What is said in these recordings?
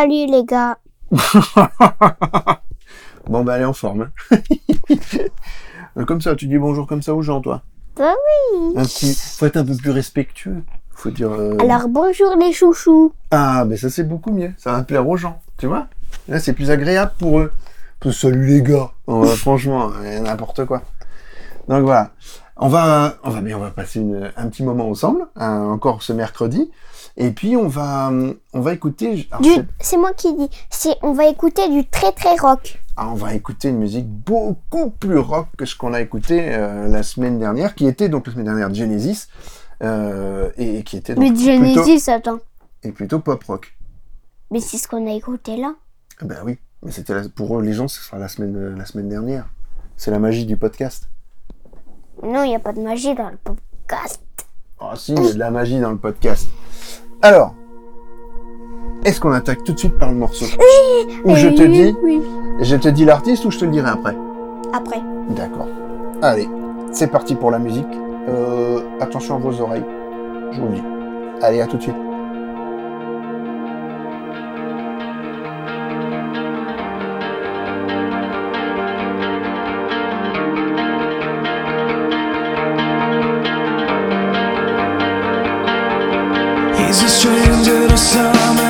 Salut les gars. Bon bah elle est en forme. hein. comme ça, tu dis bonjour comme ça aux gens toi. Bah oui. Un petit... Faut être un peu plus respectueux. Faut dire... euh, Alors bonjour les chouchous. Ah mais ça c'est beaucoup mieux, ça va plaire aux gens, tu vois Là c'est plus agréable pour eux. Salut les gars Oh, Franchement, euh, n'importe quoi. Donc voilà. On va, on va, mais on va passer une- un petit moment ensemble, hein, encore ce mercredi. Et puis on va, on va écouter. c'est- moi qui dis. C'est on va écouter du très très rock. Ah, on va écouter une musique beaucoup plus rock que ce qu'on a écouté euh, la semaine dernière, qui était donc la semaine dernière Genesis, euh, et qui était donc Mais plutôt, Genesis, attends. et plutôt pop rock. Mais c'est ce qu'on a écouté là. Ah Ben oui, mais c'était pour eux, les gens, ce sera la semaine, la semaine dernière. C'est la magie du podcast. Non, il n'y a pas de magie dans le podcast. Ah si, il y a de la magie dans le podcast. Alors, est-ce qu'on attaque tout de suite par le morceau Ou je te Oui, dis, Oui. je te dis l'artiste ou je te le dirai après Après. D'accord. Allez, c'est parti pour la musique. Euh, attention à vos oreilles. Je vous le dis. Allez, à tout de suite. A stranger to some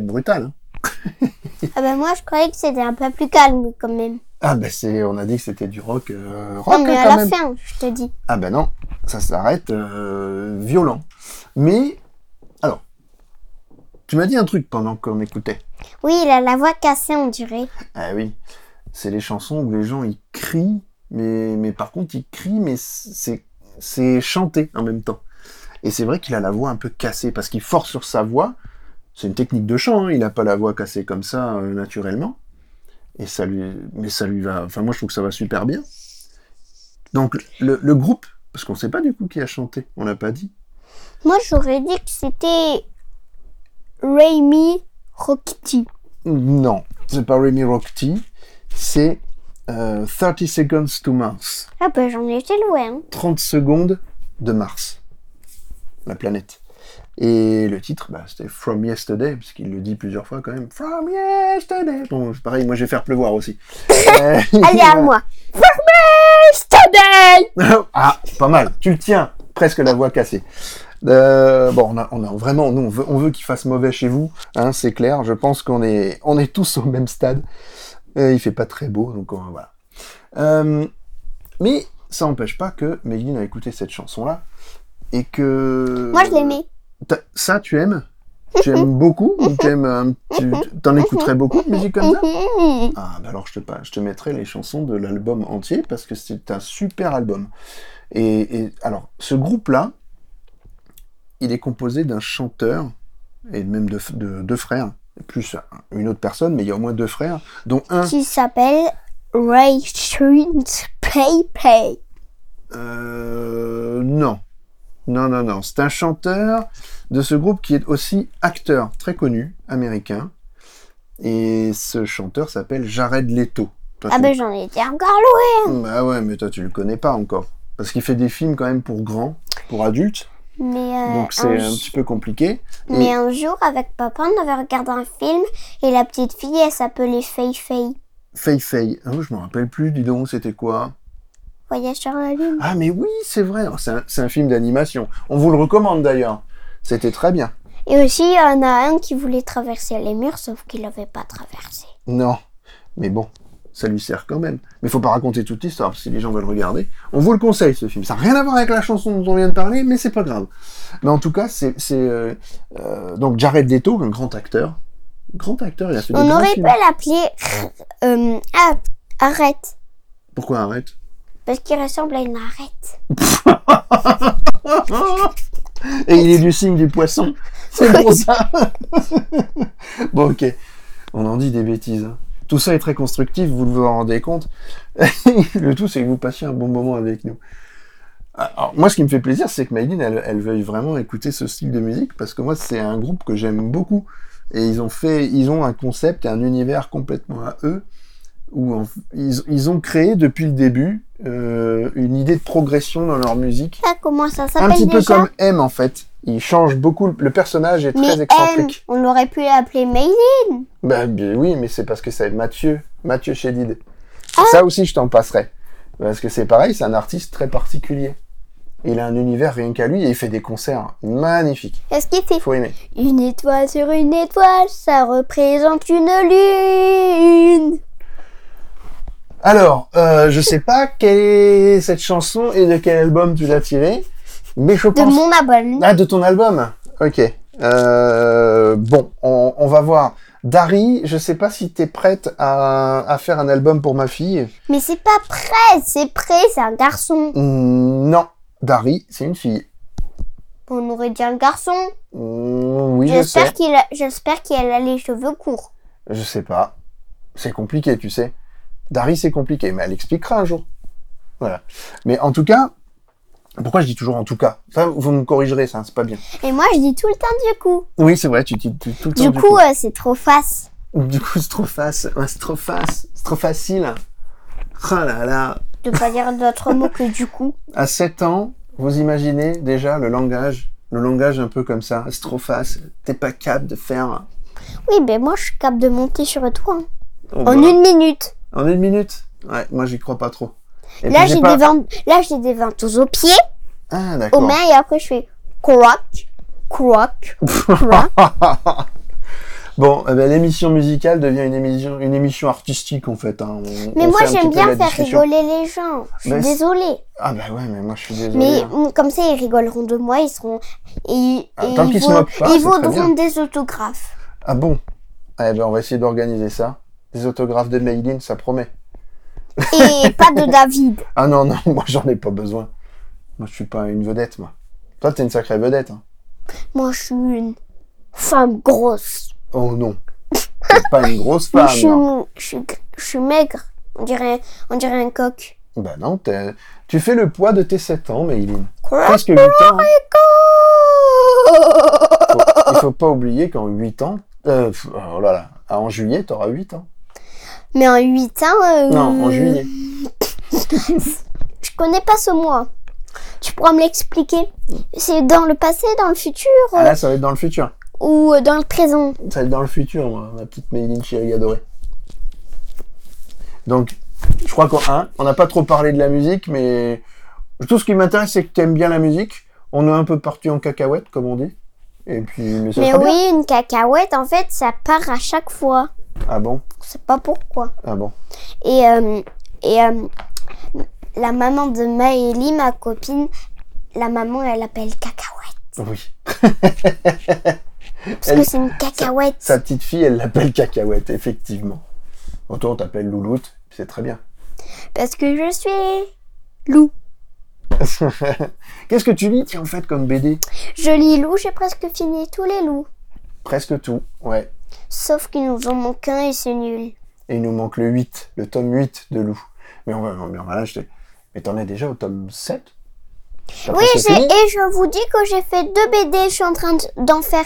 brutal. hein. Ah ben moi, je croyais que c'était un peu plus calme quand même. Ah ben c'est, on a dit que c'était du rock, euh, rock Non, mais à quand la même. fin, je te dis. Ah ben non, ça s'arrête euh, violent. Mais alors, tu m'as dit un truc pendant qu'on écoutait. Oui, il a la voix cassée, on dirait. Ah oui, c'est les chansons où les gens ils crient, mais mais par contre ils crient, mais c'est c'est chanté en même temps. Et c'est vrai qu'il a la voix un peu cassée parce qu'il force sur sa voix. C'est une technique de chant, hein, il n'a pas la voix cassée comme ça euh, naturellement. Et ça lui, mais ça lui va. Enfin moi je trouve que ça va super bien. Donc le, le groupe, parce qu'on sait pas du coup qui a chanté, on l'a pas dit. Moi, j'aurais dit que c'était Raimi Rockety. Non, c'est pas Remy Rockety, c'est euh, 30 Seconds to Mars. Ah ben j'en étais loin. 30 secondes de Mars, la planète. Et le titre, bah, c'était From Yesterday, parce qu'il le dit plusieurs fois quand même. From Yesterday. Bon, pareil, moi je vais faire pleuvoir aussi. Euh, Allez, à moi. Yesterday ah, pas mal. Tu le tiens. Presque la voix cassée. Euh, bon, on a, on a vraiment, nous, on veut, on veut qu'il fasse mauvais chez vous, hein, c'est clair. Je pense qu'on est, on est tous au même stade. Euh, il fait pas très beau, donc voilà. Euh, mais ça n'empêche pas que Méline a écouté cette chanson-là et que. Moi, je l'aimais. Ça, tu aimes? Tu aimes beaucoup ou tu aimes tu t'en écouterais beaucoup de musique comme ça? Ah, bah alors je te, je te mettrai les chansons de l'album entier parce que c'est un super album. Et, et alors, ce groupe-là, il est composé d'un chanteur et même de, deux frères, plus une autre personne, mais il y a au moins deux frères, dont un. Qui s'appelle Ray Street Play Play. Euh, non. Non, non, non. C'est un chanteur de ce groupe qui est aussi acteur très connu, américain. Et ce chanteur s'appelle Jared Leto. Toi, Ah tu- ben j'en étais encore loin. Bah ouais, mais toi tu le connais pas encore. Parce qu'il fait des films quand même pour grands, pour adultes. Mais, euh, donc c'est un, un petit peu compliqué. mais Et- un jour, avec papa, on avait regardé un film et la petite fille, elle s'appelait Fei Fei. Fei Fei. Oh, je me rappelle plus, dis donc, c'était quoi? Voyage sur la lune. Ah mais oui, c'est vrai. C'est un, c'est un film d'animation. On vous le recommande d'ailleurs. C'était très bien. Et aussi, il y en a un qui voulait traverser les murs, sauf qu'il l'avait pas traversé. Non. Mais bon, ça lui sert quand même. Mais faut pas raconter toute l'histoire, si les gens veulent regarder. On vous le conseille, ce film. Ça n'a rien à voir avec la chanson dont on vient de parler, mais c'est pas grave. Mais en tout cas, c'est... euh, euh, donc Jared Leto, un grand acteur. Grand acteur, il a fait des On aurait pu l'appeler... Euh, ah, arrête. Pourquoi arrête? Parce qu'il ressemble à une arête. Et il est du signe du poisson. C'est pour ça. bon, ok. On en dit des bêtises. hein. Tout ça est très constructif, vous vous en rendez compte. le tout, c'est que vous passiez un bon moment avec nous. Alors, moi, ce qui me fait plaisir, c'est que Maïline, elle, elle veuille vraiment écouter ce style de musique, parce que moi, c'est un groupe que j'aime beaucoup. Et ils ont fait, ils ont un concept et un univers complètement à eux, où en- ils, ils ont créé depuis le début euh, une idée de progression dans leur musique. Ah, comment ça Un s'appelle petit peu comme M en fait. Il change beaucoup. Le personnage est Mais très M, excentrique. on aurait pu l'appeler Maïlie. Bah bien oui, mais c'est parce que c'est Mathieu, Mathieu Chédid. Ah. Ça aussi, je t'en passerai. Parce que c'est pareil, c'est un artiste très particulier. Il a un univers rien qu'à lui et il fait des concerts magnifiques. Est-ce qu'il fait Faut aimer. Une étoile sur une étoile, ça représente une lune. Alors, euh, je sais pas quelle est cette chanson et de quel album tu l'as tirée, mais je De pense. mon abonnement. Ah, de ton album Ok. Euh, bon, on, on va voir. Dari, je sais pas si t'es prête à, à faire un album pour ma fille. Mais c'est pas prêt, c'est prêt, c'est un garçon. Hmm, non, Dari, c'est une fille. On aurait dit un garçon. Hmm, oui, je J'espère sais. qu'il a, j'espère qu'elle a les cheveux courts. Je sais pas. C'est compliqué, tu sais. Dari, c'est compliqué, mais elle expliquera un jour. Voilà. Mais en tout cas, pourquoi je dis toujours en tout cas? Ça, vous me corrigerez, ça, c'est pas bien. Et moi, je dis tout le temps du coup. Oui, c'est vrai, tu dis tout le temps Du coup, euh, c'est trop face. Du coup, c'est trop face. Ouais, c'est trop face. C'est trop facile. Oh là là. De pas dire d'autres mots que du coup. À 7 ans, vous imaginez déjà le langage, le langage un peu comme ça. C'est trop face. T'es pas capable de faire. Oui, ben moi, je suis capable de monter sur toi. hein. Oh, En bah, une minute. En une minute Ouais, moi j'y crois pas trop. Et Là, puis, j'ai pas- des vent- là, j'ai des ventouses aux pieds, Ah, aux d'accord. mains, et après, je fais croc, croc, croc. Bon, eh ben, l'émission musicale devient une émission, une émission artistique en fait. hein. On- Mais on moi, j'aime bien faire discussion. rigoler les gens. Je suis c'est- désolée. Ah bah ouais, mais moi je suis désolé. Mais hein. mm, comme ça, ils rigoleront de moi. Ils seront. Et, Ah, et tant ils qu'ils se vaut- moquent pas, ils vaudront des autographes. Ah bon? Eh ben on va essayer d'organiser ça. Des autographes de Maïline, ça promet. Et pas de David. Ah non, non, moi j'en ai pas besoin. Moi je suis pas une vedette, moi. Toi t'es une sacrée vedette. Hein. Moi, je suis une femme grosse. Oh non. T'es pas une grosse femme. je, suis, non. je, suis, je suis maigre. On dirait, on dirait un coq. Bah non, t'es- tu fais le poids de tes 7 ans, Maïline. Quoi? Presque 8 ans. hein. Faut- il faut pas oublier qu'en 8 ans, euh, oh là là, en juillet, t'auras 8 ans. Mais en 8 ans. euh, Non, en juillet. Je connais pas ce mois. Tu pourras me l'expliquer C'est dans le passé, dans le futur Ah là, ça va être dans le futur. ou euh, dans le présent Ça va être dans le futur, moi, ma petite Maïline chérie adorée. Donc, je crois qu'on hein, on n'a pas trop parlé de la musique, mais tout ce qui m'intéresse, c'est que tu aimes bien la musique. On est un peu parti en cacahuète, comme on dit. Et puis, mais ça Mais sera bien. oui, une cacahuète, en fait, ça part à chaque fois. Ah bon? Je sais pas pourquoi. Ah bon? Et, euh, et euh, la maman de Maëlie, ma copine, la maman, elle appelle cacahuète. Oui. Parce Elle- que c'est une cacahuète. Sa petite fille, elle l'appelle cacahuète, effectivement. Autant on t'appelle Louloute, c'est très bien. Parce que je suis loup. Qu'est-ce que tu lis, tiens, en fait, comme BD Je lis loup, j'ai presque fini tous les loups. Presque tout, ouais. Sauf qu'il nous en manque un et c'est nul. Et il nous manque le 8, le tome 8 de Lou. Mais on va, on va l'acheter. Mais t'en es déjà au tome 7 T'as Oui, et je vous dis que j'ai fait deux BD. Je suis en train de- d'en faire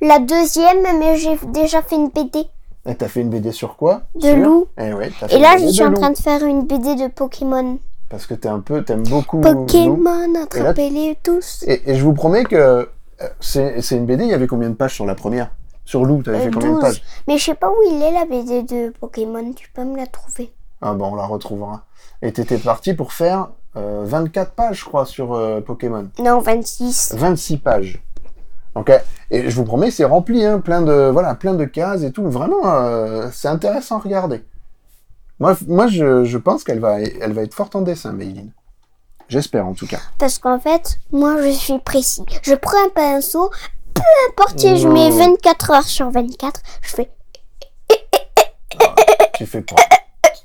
la deuxième, mais j'ai déjà fait une BD Et t'as fait une BD sur quoi? De Sur loup. Eh ouais, Et là, je suis en loup. train de faire une BD de Pokémon. Parce que t'es un peu, t'aimes beaucoup. Pokémon, attrapez-les tous. Et, et je vous promets que euh, c'est une BD, il y avait combien de pages sur la première? Sur Lou, t'avais Euh, fait combien de 12. pages Mais je sais pas où il est la BD de Pokémon. Tu peux me la trouver. Ah bon, on la retrouvera. Et t'étais parti pour faire euh, 24 pages, je crois, sur euh, Pokémon. Non, 26. 26 pages. Donc, et je vous promets, c'est rempli, hein, plein de voilà, plein de cases et tout. Vraiment, euh, c'est intéressant à regarder. Moi, moi, je, je pense qu'elle va, elle va être forte en dessin, Mayline. J'espère en tout cas. Parce qu'en fait, moi, je suis précis. Je prends un pinceau, peu importe si je mets Non. 24 heures sur 24, je fais Tu fais pas,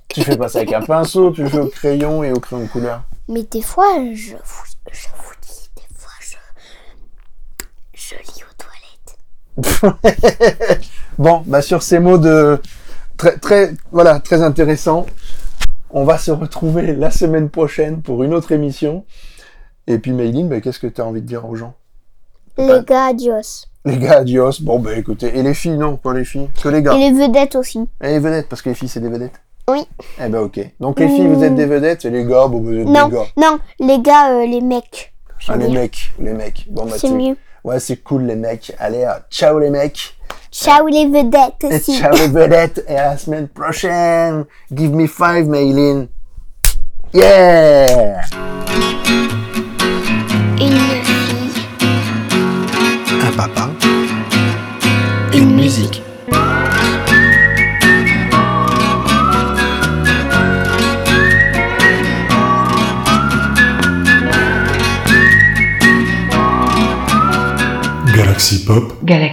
tu fais pas ça avec un pinceau, tu fais au crayon et au crayon de couleur? Mais des fois, je vous, je vous dis, des fois, je, je lis aux toilettes. Bon, bah sur ces mots de très, très, voilà, très intéressants, on va se retrouver la semaine prochaine pour une autre émission. Et puis, Mayline, bah, qu'est-ce que tu as envie de dire aux gens? Les gars, adios. Les gars, adios. Bon, bah écoutez, et les filles, non, pas les filles, que les gars. Et les vedettes aussi. Et les vedettes, parce que les filles, c'est des vedettes Oui. Eh ben, ok. Donc, les filles, vous êtes des vedettes, et les gars, bon, vous êtes Non, des gars. non, les gars, euh, les mecs. Ah, les mecs, les mecs. Bon, bah, C'est mieux. Ouais, c'est cool, les mecs. Allez, ah, ciao, les mecs. Ciao les vedettes Et aussi. ciao, les vedettes. Et à la semaine prochaine. Give me five, Maylin. Yeah!